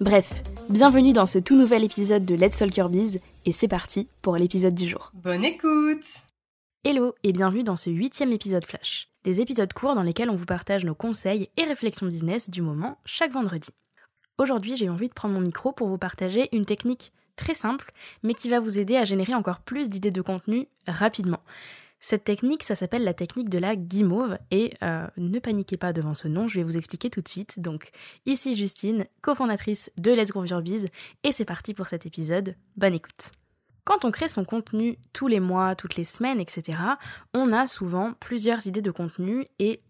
Bref, bienvenue dans ce tout nouvel épisode de Let's Your Biz et c'est parti pour l'épisode du jour. Bonne écoute Hello et bienvenue dans ce huitième épisode Flash. Des épisodes courts dans lesquels on vous partage nos conseils et réflexions business du moment chaque vendredi. Aujourd'hui j'ai envie de prendre mon micro pour vous partager une technique très simple mais qui va vous aider à générer encore plus d'idées de contenu rapidement. Cette technique, ça s'appelle la technique de la guimauve et euh, ne paniquez pas devant ce nom, je vais vous expliquer tout de suite. Donc ici Justine, cofondatrice de Let's Grow Your Biz et c'est parti pour cet épisode. Bonne écoute. Quand on crée son contenu tous les mois, toutes les semaines, etc., on a souvent plusieurs idées de contenu et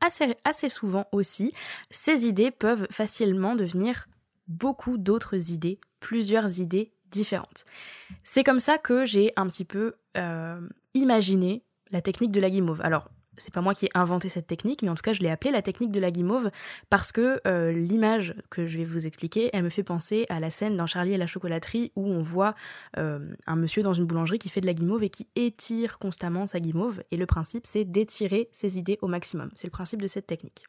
assez, assez souvent aussi, ces idées peuvent facilement devenir beaucoup d'autres idées, plusieurs idées différentes. C'est comme ça que j'ai un petit peu euh, imaginé la technique de la guimauve. Alors, c'est pas moi qui ai inventé cette technique, mais en tout cas, je l'ai appelée la technique de la guimauve parce que euh, l'image que je vais vous expliquer, elle me fait penser à la scène dans Charlie et la chocolaterie où on voit euh, un monsieur dans une boulangerie qui fait de la guimauve et qui étire constamment sa guimauve. Et le principe, c'est d'étirer ses idées au maximum. C'est le principe de cette technique.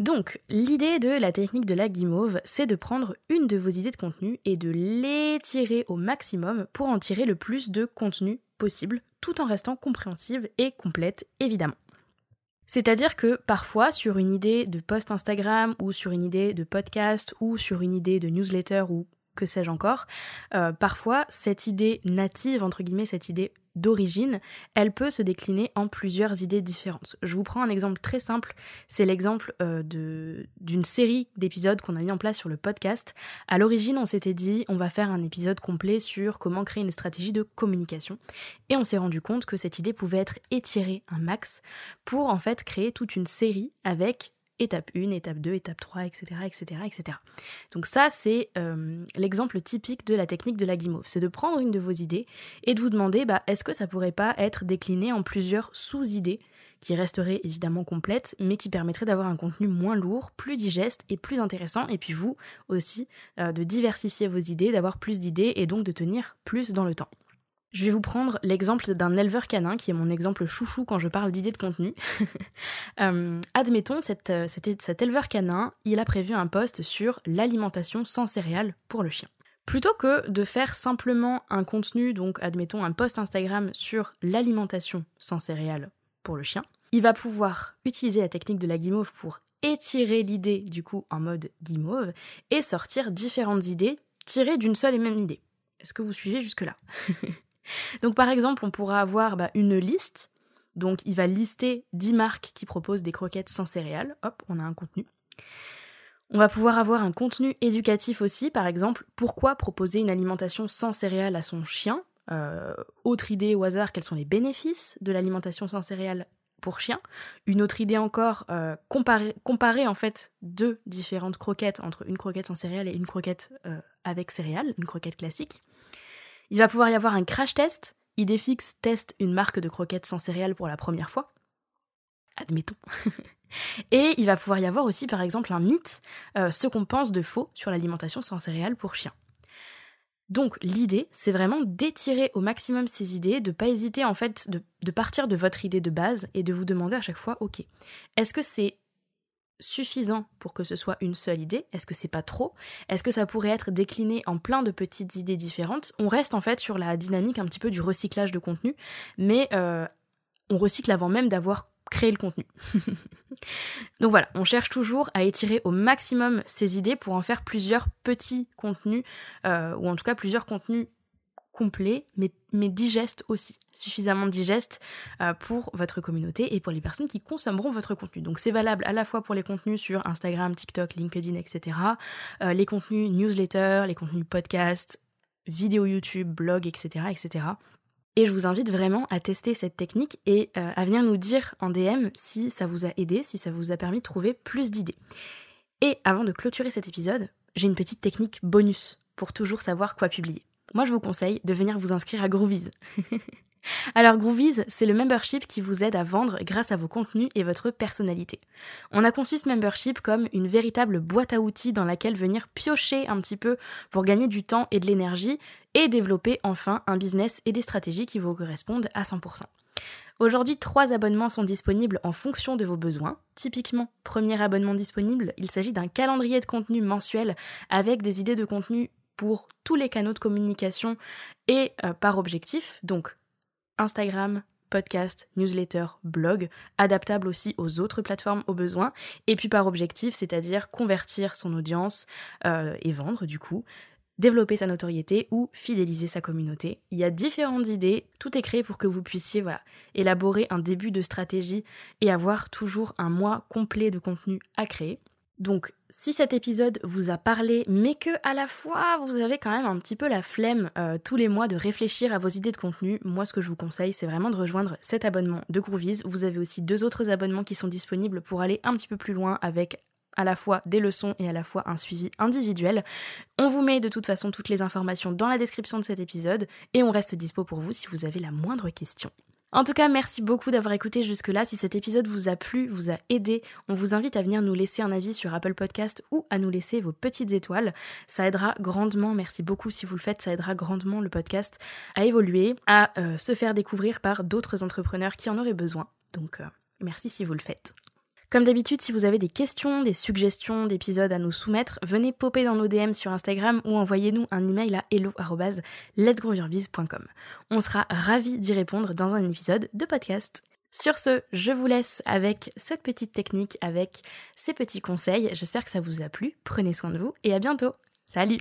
Donc, l'idée de la technique de la guimauve, c'est de prendre une de vos idées de contenu et de l'étirer au maximum pour en tirer le plus de contenu tout en restant compréhensive et complète, évidemment. C'est-à-dire que parfois, sur une idée de post Instagram ou sur une idée de podcast ou sur une idée de newsletter ou que sais-je encore, euh, parfois cette idée native, entre guillemets, cette idée d'origine, elle peut se décliner en plusieurs idées différentes. Je vous prends un exemple très simple, c'est l'exemple euh, d'une série d'épisodes qu'on a mis en place sur le podcast. À l'origine, on s'était dit on va faire un épisode complet sur comment créer une stratégie de communication et on s'est rendu compte que cette idée pouvait être étirée un max pour en fait créer toute une série avec étape 1, étape 2, étape 3, etc. etc., etc. Donc ça, c'est euh, l'exemple typique de la technique de la guimauve. C'est de prendre une de vos idées et de vous demander, bah, est-ce que ça pourrait pas être décliné en plusieurs sous-idées qui resteraient évidemment complètes, mais qui permettraient d'avoir un contenu moins lourd, plus digeste et plus intéressant, et puis vous aussi, euh, de diversifier vos idées, d'avoir plus d'idées et donc de tenir plus dans le temps. Je vais vous prendre l'exemple d'un éleveur canin, qui est mon exemple chouchou quand je parle d'idées de contenu. Euh, admettons, euh, cet éleveur canin, il a prévu un post sur l'alimentation sans céréales pour le chien. Plutôt que de faire simplement un contenu, donc admettons un post Instagram sur l'alimentation sans céréales pour le chien, il va pouvoir utiliser la technique de la guimauve pour étirer l'idée du coup en mode guimauve et sortir différentes idées tirées d'une seule et même idée. Est-ce que vous suivez jusque-là? Donc par exemple, on pourra avoir bah, une liste. Donc il va lister 10 marques qui proposent des croquettes sans céréales. Hop, on a un contenu. On va pouvoir avoir un contenu éducatif aussi, par exemple, pourquoi proposer une alimentation sans céréales à son chien? Euh, Autre idée au hasard, quels sont les bénéfices de l'alimentation sans céréales pour chien? Une autre idée encore, euh, comparer, en fait deux différentes croquettes entre une croquette sans céréales et une croquette euh, avec céréales, une croquette classique. Il va pouvoir y avoir un crash test. Idefix teste une marque de croquettes sans céréales pour la première fois. Admettons. Et il va pouvoir y avoir aussi, par exemple, un mythe, euh, ce qu'on pense de faux sur l'alimentation sans céréales pour chiens. Donc l'idée, c'est vraiment d'étirer au maximum ces idées, de pas hésiter en fait de, de, partir de votre idée de base et de vous demander à chaque fois, ok, est-ce que c'est suffisant pour que ce soit une seule idée? Est-ce que c'est pas trop? Est-ce que ça pourrait être décliné en plein de petites idées différentes? On reste en fait sur la dynamique un petit peu du recyclage de contenu, mais euh, on recycle avant même d'avoir créé le contenu. Donc voilà, on cherche toujours à étirer au maximum ces idées pour en faire plusieurs petits contenus, euh, ou en tout cas plusieurs contenus complet, mais, mais digeste aussi, suffisamment digeste euh, pour votre communauté et pour les personnes qui consommeront votre contenu. Donc c'est valable à la fois pour les contenus sur Instagram, TikTok, LinkedIn, etc., euh, les contenus newsletter, les contenus podcast, vidéo YouTube, blog, etc., etc. Et je vous invite vraiment à tester cette technique et euh, à venir nous dire en DM si ça vous a aidé, si ça vous a permis de trouver plus d'idées. Et avant de clôturer cet épisode, j'ai une petite technique bonus pour toujours savoir quoi publier moi je vous conseille de venir vous inscrire à Groovies. Alors Groovies, c'est le membership qui vous aide à vendre grâce à vos contenus et votre personnalité. On a conçu ce membership comme une véritable boîte à outils dans laquelle venir piocher un petit peu pour gagner du temps et de l'énergie et développer enfin un business et des stratégies qui vous correspondent à 100%. Aujourd'hui, trois abonnements sont disponibles en fonction de vos besoins. Typiquement, premier abonnement disponible, il s'agit d'un calendrier de contenu mensuel avec des idées de contenu pour tous les canaux de communication et euh, par objectif, donc Instagram, podcast, newsletter, blog, adaptable aussi aux autres plateformes au besoin, et puis par objectif, c'est-à-dire convertir son audience euh, et vendre du coup, développer sa notoriété ou fidéliser sa communauté. Il y a différentes idées, tout est créé pour que vous puissiez élaborer un début de stratégie et avoir toujours un mois complet de contenu à créer. Donc, si cet épisode vous a parlé, mais que à la fois vous avez quand même un petit peu la flemme euh, tous les mois de réfléchir à vos idées de contenu, moi ce que je vous conseille, c'est vraiment de rejoindre cet abonnement de Groovies. Vous avez aussi deux autres abonnements qui sont disponibles pour aller un petit peu plus loin avec à la fois des leçons et à la fois un suivi individuel. On vous met de toute façon toutes les informations dans la description de cet épisode et on reste dispo pour vous si vous avez la moindre question. En tout cas, merci beaucoup d'avoir écouté jusque-là. Si cet épisode vous a plu, vous a aidé, on vous invite à venir nous laisser un avis sur Apple Podcast ou à nous laisser vos petites étoiles. Ça aidera grandement, merci beaucoup si vous le faites, ça aidera grandement le podcast à évoluer, à euh, se faire découvrir par d'autres entrepreneurs qui en auraient besoin. Donc, euh, merci si vous le faites. Comme d'habitude, si vous avez des questions, des suggestions d'épisodes à nous soumettre, venez popper dans nos DM sur Instagram ou envoyez-nous un email à hello@letsgrowyourbiz.com. On sera ravis d'y répondre dans un épisode de podcast. Sur ce, je vous laisse avec cette petite technique, avec ces petits conseils. J'espère que ça vous a plu. Prenez soin de vous et à bientôt. Salut